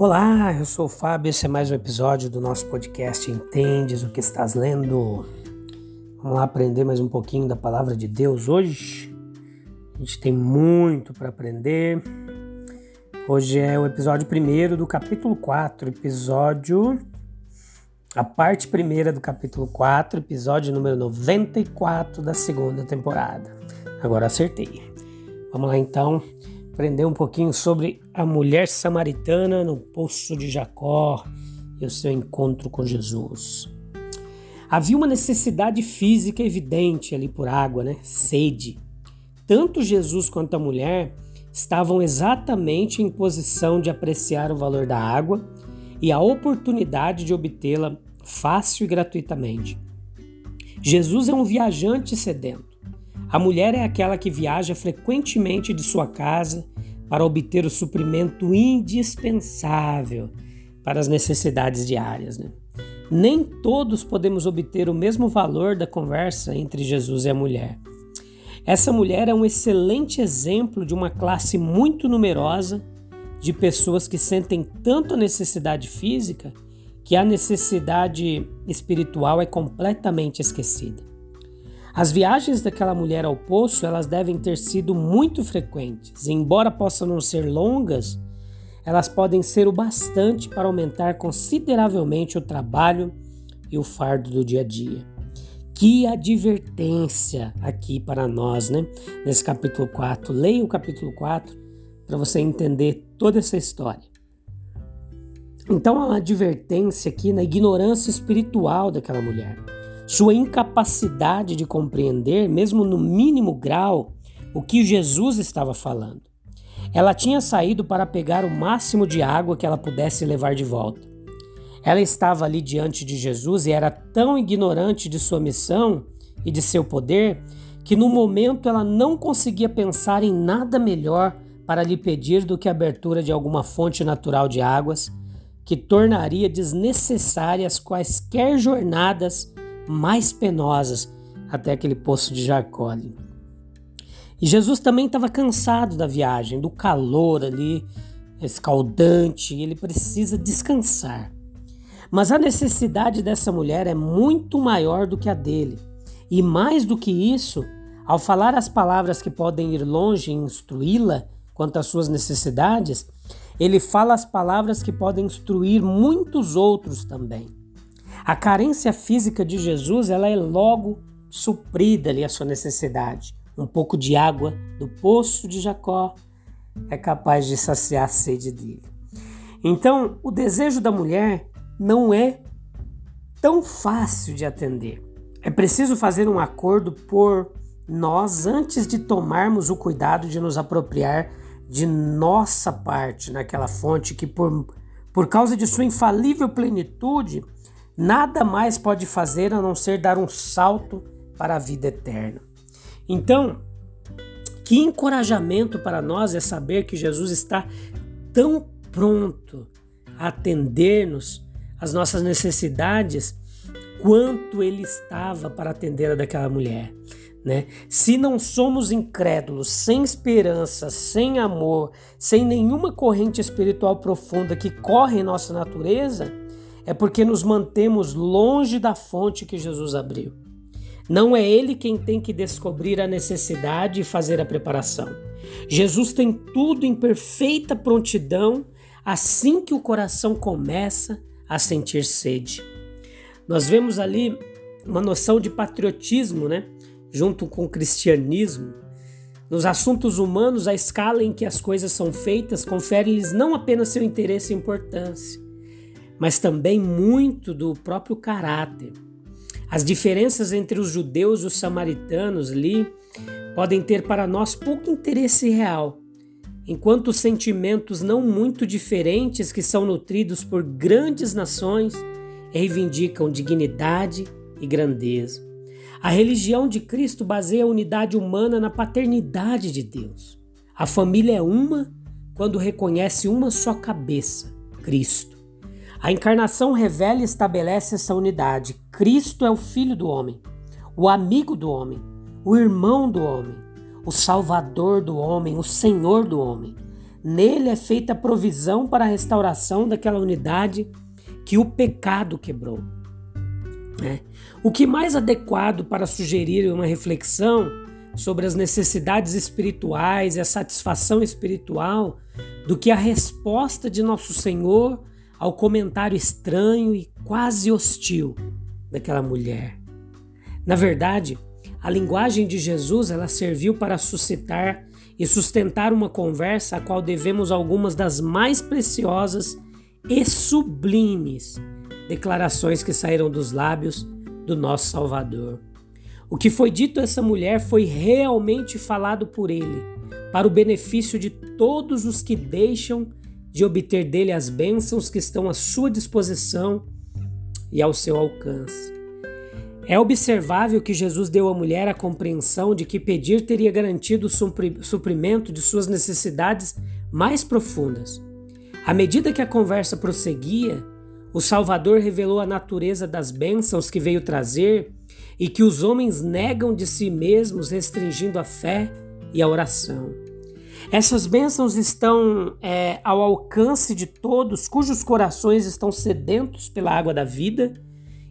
Olá, eu sou o Fábio, esse é mais um episódio do nosso podcast Entendes o que estás lendo? Vamos lá aprender mais um pouquinho da palavra de Deus hoje. A gente tem muito para aprender. Hoje é o episódio primeiro do capítulo 4, episódio. A parte primeira do capítulo 4, episódio número 94 da segunda temporada. Agora acertei. Vamos lá então aprender um pouquinho sobre a mulher samaritana no poço de Jacó e o seu encontro com Jesus. Havia uma necessidade física evidente ali por água, né? Sede. Tanto Jesus quanto a mulher estavam exatamente em posição de apreciar o valor da água e a oportunidade de obtê-la fácil e gratuitamente. Jesus é um viajante sedento. A mulher é aquela que viaja frequentemente de sua casa para obter o suprimento indispensável para as necessidades diárias. Né? Nem todos podemos obter o mesmo valor da conversa entre Jesus e a mulher. Essa mulher é um excelente exemplo de uma classe muito numerosa de pessoas que sentem tanto a necessidade física que a necessidade espiritual é completamente esquecida. As viagens daquela mulher ao poço, elas devem ter sido muito frequentes. Embora possam não ser longas, elas podem ser o bastante para aumentar consideravelmente o trabalho e o fardo do dia a dia. Que advertência aqui para nós, né? Nesse capítulo 4. Leia o capítulo 4 para você entender toda essa história. Então, uma advertência aqui na ignorância espiritual daquela mulher sua incapacidade de compreender, mesmo no mínimo grau, o que Jesus estava falando. Ela tinha saído para pegar o máximo de água que ela pudesse levar de volta. Ela estava ali diante de Jesus e era tão ignorante de sua missão e de seu poder que no momento ela não conseguia pensar em nada melhor para lhe pedir do que a abertura de alguma fonte natural de águas que tornaria desnecessárias quaisquer jornadas mais penosas até aquele poço de Jacó. Ali. E Jesus também estava cansado da viagem, do calor ali, escaldante, ele precisa descansar. Mas a necessidade dessa mulher é muito maior do que a dele. E mais do que isso, ao falar as palavras que podem ir longe e instruí-la quanto às suas necessidades, ele fala as palavras que podem instruir muitos outros também. A carência física de Jesus ela é logo suprida ali a sua necessidade. Um pouco de água do poço de Jacó é capaz de saciar a sede dele. Então, o desejo da mulher não é tão fácil de atender. É preciso fazer um acordo por nós antes de tomarmos o cuidado de nos apropriar de nossa parte naquela fonte que, por, por causa de sua infalível plenitude, nada mais pode fazer a não ser dar um salto para a vida eterna. Então, que encorajamento para nós é saber que Jesus está tão pronto a atender-nos as nossas necessidades quanto ele estava para atender a daquela mulher. Né? Se não somos incrédulos, sem esperança, sem amor, sem nenhuma corrente espiritual profunda que corre em nossa natureza, é porque nos mantemos longe da fonte que Jesus abriu. Não é Ele quem tem que descobrir a necessidade e fazer a preparação. Jesus tem tudo em perfeita prontidão assim que o coração começa a sentir sede. Nós vemos ali uma noção de patriotismo, né? Junto com o cristianismo. Nos assuntos humanos, a escala em que as coisas são feitas confere-lhes não apenas seu interesse e importância, mas também muito do próprio caráter. As diferenças entre os judeus e os samaritanos ali podem ter para nós pouco interesse real, enquanto os sentimentos não muito diferentes que são nutridos por grandes nações reivindicam dignidade e grandeza. A religião de Cristo baseia a unidade humana na paternidade de Deus. A família é uma quando reconhece uma só cabeça, Cristo. A encarnação revela e estabelece essa unidade. Cristo é o Filho do homem, o amigo do homem, o irmão do homem, o Salvador do homem, o Senhor do homem. Nele é feita a provisão para a restauração daquela unidade que o pecado quebrou. É. O que mais adequado para sugerir uma reflexão sobre as necessidades espirituais e a satisfação espiritual do que a resposta de nosso Senhor ao comentário estranho e quase hostil daquela mulher. Na verdade, a linguagem de Jesus ela serviu para suscitar e sustentar uma conversa a qual devemos algumas das mais preciosas e sublimes declarações que saíram dos lábios do nosso Salvador. O que foi dito a essa mulher foi realmente falado por ele, para o benefício de todos os que deixam de obter dele as bênçãos que estão à sua disposição e ao seu alcance. É observável que Jesus deu à mulher a compreensão de que pedir teria garantido o suprimento de suas necessidades mais profundas. À medida que a conversa prosseguia, o Salvador revelou a natureza das bênçãos que veio trazer e que os homens negam de si mesmos, restringindo a fé e a oração. Essas bênçãos estão é, ao alcance de todos cujos corações estão sedentos pela água da vida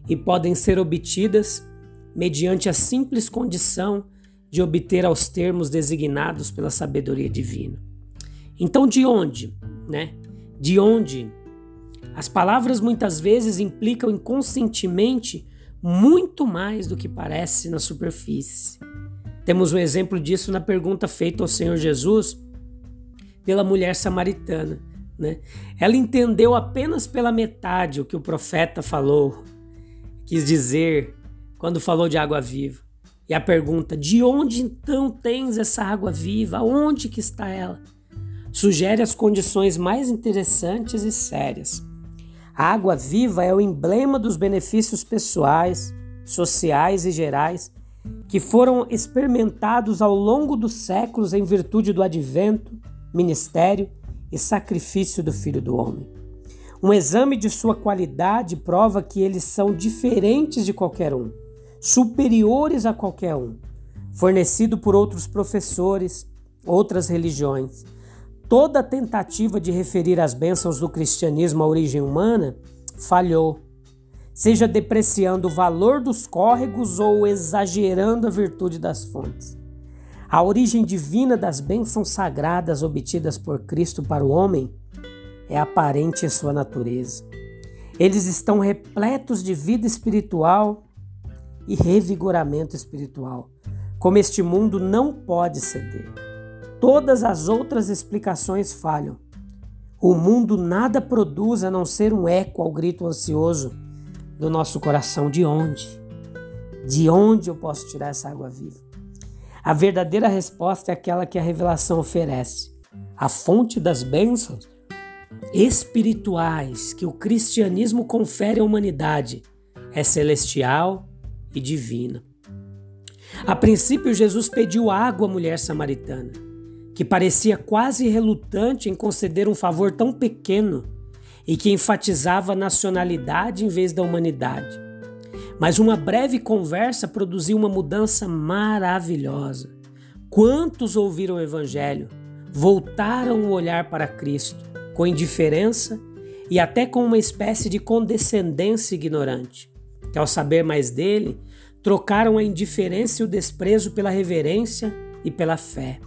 e podem ser obtidas mediante a simples condição de obter aos termos designados pela sabedoria divina. Então, de onde, né? De onde? As palavras muitas vezes implicam inconscientemente muito mais do que parece na superfície. Temos um exemplo disso na pergunta feita ao Senhor Jesus pela mulher samaritana. Né? Ela entendeu apenas pela metade o que o profeta falou, quis dizer quando falou de água viva. E a pergunta: de onde então tens essa água viva? Onde que está ela? Sugere as condições mais interessantes e sérias. A água viva é o emblema dos benefícios pessoais, sociais e gerais que foram experimentados ao longo dos séculos em virtude do advento, ministério e sacrifício do Filho do Homem. Um exame de sua qualidade prova que eles são diferentes de qualquer um, superiores a qualquer um, fornecido por outros professores, outras religiões. Toda tentativa de referir as bênçãos do cristianismo à origem humana falhou, seja depreciando o valor dos córregos ou exagerando a virtude das fontes. A origem divina das bênçãos sagradas obtidas por Cristo para o homem é aparente em sua natureza. Eles estão repletos de vida espiritual e revigoramento espiritual, como este mundo não pode ceder. Todas as outras explicações falham. O mundo nada produz a não ser um eco ao grito ansioso do nosso coração: de onde? De onde eu posso tirar essa água viva? A verdadeira resposta é aquela que a revelação oferece. A fonte das bênçãos espirituais que o cristianismo confere à humanidade é celestial e divina. A princípio, Jesus pediu água à mulher samaritana, que parecia quase relutante em conceder um favor tão pequeno e que enfatizava a nacionalidade em vez da humanidade. Mas uma breve conversa produziu uma mudança maravilhosa. Quantos ouviram o Evangelho, voltaram o olhar para Cristo com indiferença e até com uma espécie de condescendência ignorante, que ao saber mais dele, trocaram a indiferença e o desprezo pela reverência e pela fé.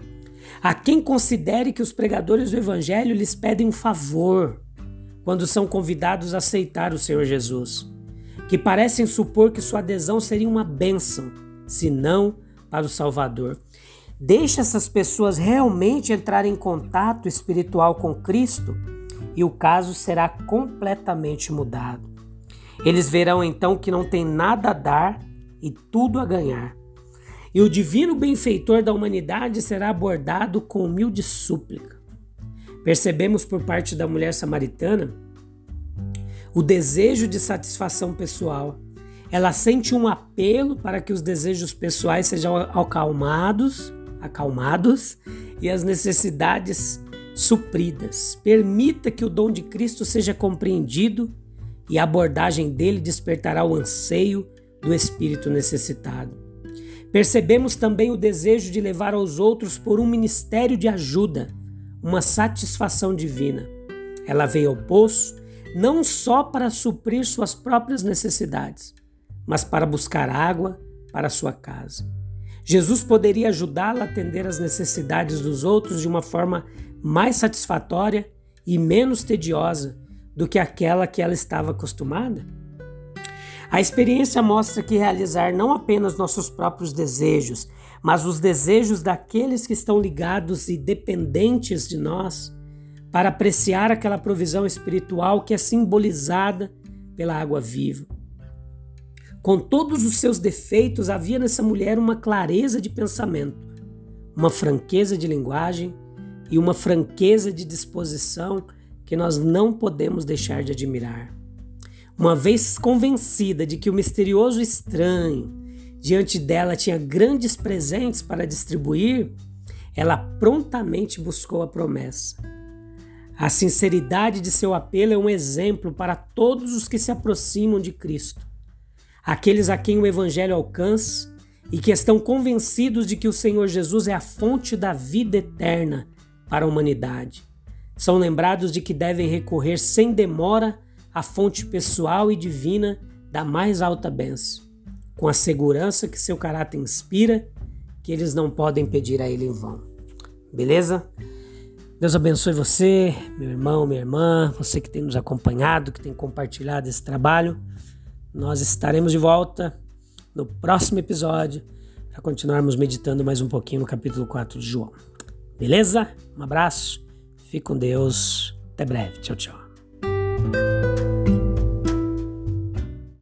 A quem considere que os pregadores do Evangelho lhes pedem um favor quando são convidados a aceitar o Senhor Jesus que parecem supor que sua adesão seria uma bênção, se não para o Salvador. Deixe essas pessoas realmente entrarem em contato espiritual com Cristo e o caso será completamente mudado. Eles verão então que não tem nada a dar e tudo a ganhar. E o divino benfeitor da humanidade será abordado com humilde súplica. Percebemos por parte da mulher samaritana o desejo de satisfação pessoal. Ela sente um apelo para que os desejos pessoais sejam acalmados, acalmados e as necessidades supridas. Permita que o dom de Cristo seja compreendido e a abordagem dele despertará o anseio do espírito necessitado. Percebemos também o desejo de levar aos outros por um ministério de ajuda, uma satisfação divina. Ela veio ao poço não só para suprir suas próprias necessidades, mas para buscar água para sua casa. Jesus poderia ajudá-la a atender às necessidades dos outros de uma forma mais satisfatória e menos tediosa do que aquela que ela estava acostumada? A experiência mostra que realizar não apenas nossos próprios desejos, mas os desejos daqueles que estão ligados e dependentes de nós, para apreciar aquela provisão espiritual que é simbolizada pela água viva. Com todos os seus defeitos, havia nessa mulher uma clareza de pensamento, uma franqueza de linguagem e uma franqueza de disposição que nós não podemos deixar de admirar. Uma vez convencida de que o misterioso estranho diante dela tinha grandes presentes para distribuir, ela prontamente buscou a promessa. A sinceridade de seu apelo é um exemplo para todos os que se aproximam de Cristo, aqueles a quem o Evangelho alcança e que estão convencidos de que o Senhor Jesus é a fonte da vida eterna para a humanidade. São lembrados de que devem recorrer sem demora à fonte pessoal e divina da mais alta bênção, com a segurança que seu caráter inspira, que eles não podem pedir a Ele em vão. Beleza? Deus abençoe você, meu irmão, minha irmã, você que tem nos acompanhado, que tem compartilhado esse trabalho. Nós estaremos de volta no próximo episódio para continuarmos meditando mais um pouquinho no capítulo 4 de João. Beleza? Um abraço, fique com Deus, até breve, tchau, tchau.